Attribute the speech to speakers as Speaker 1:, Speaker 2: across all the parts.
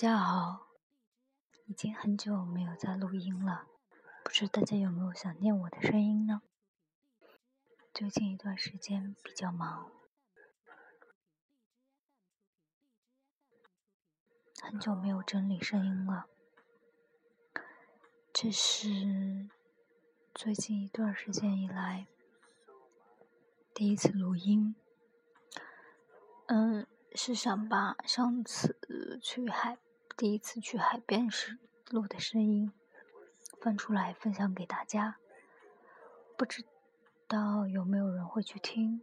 Speaker 1: 大家好，已经很久没有在录音了，不知大家有没有想念我的声音呢？最近一段时间比较忙，很久没有整理声音了，这是最近一段时间以来第一次录音，嗯。是想把上次去海第一次去海边时录的声音翻出来分享给大家，不知道有没有人会去听。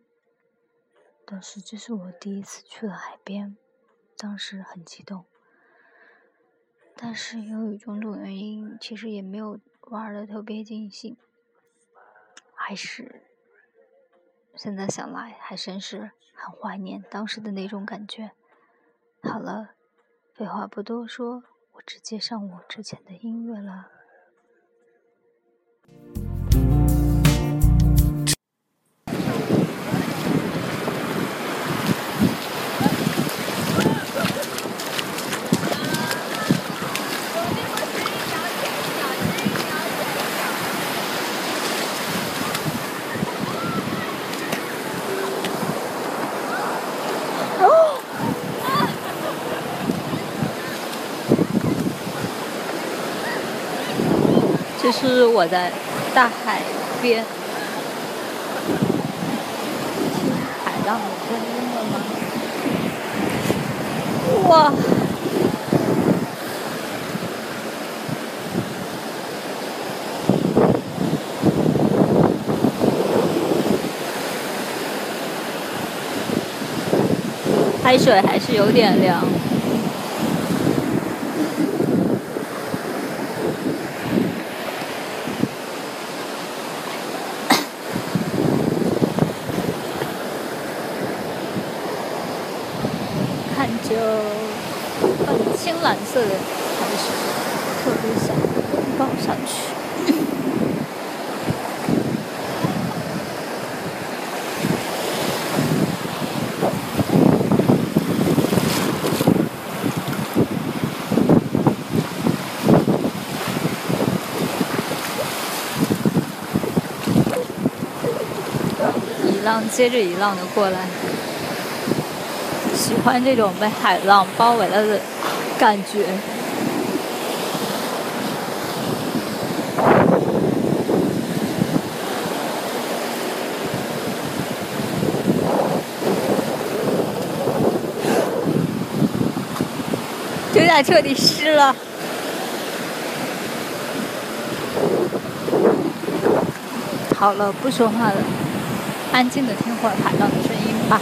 Speaker 1: 但是这是我第一次去了海边，当时很激动，但是由于种种原因，其实也没有玩的特别尽兴，还是。现在想来，还真是很怀念当时的那种感觉。好了，废话不多说，我直接上我之前的音乐了。这是我在大海边听海浪的声音了吗？哇！海水还是有点凉。就很青蓝色的海水，特别想抱上去。一浪接着一浪的过来。喜欢这种被海浪包围了的感觉，有点彻底湿了。好了，不说话了，安静的听会儿海浪的声音吧。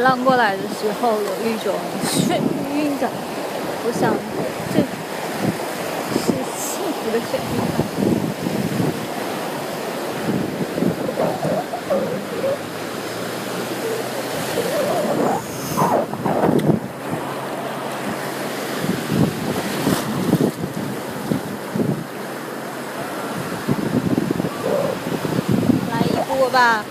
Speaker 1: 浪过来的时候有一种眩晕感，我想这是幸福的眩晕感。来一波吧。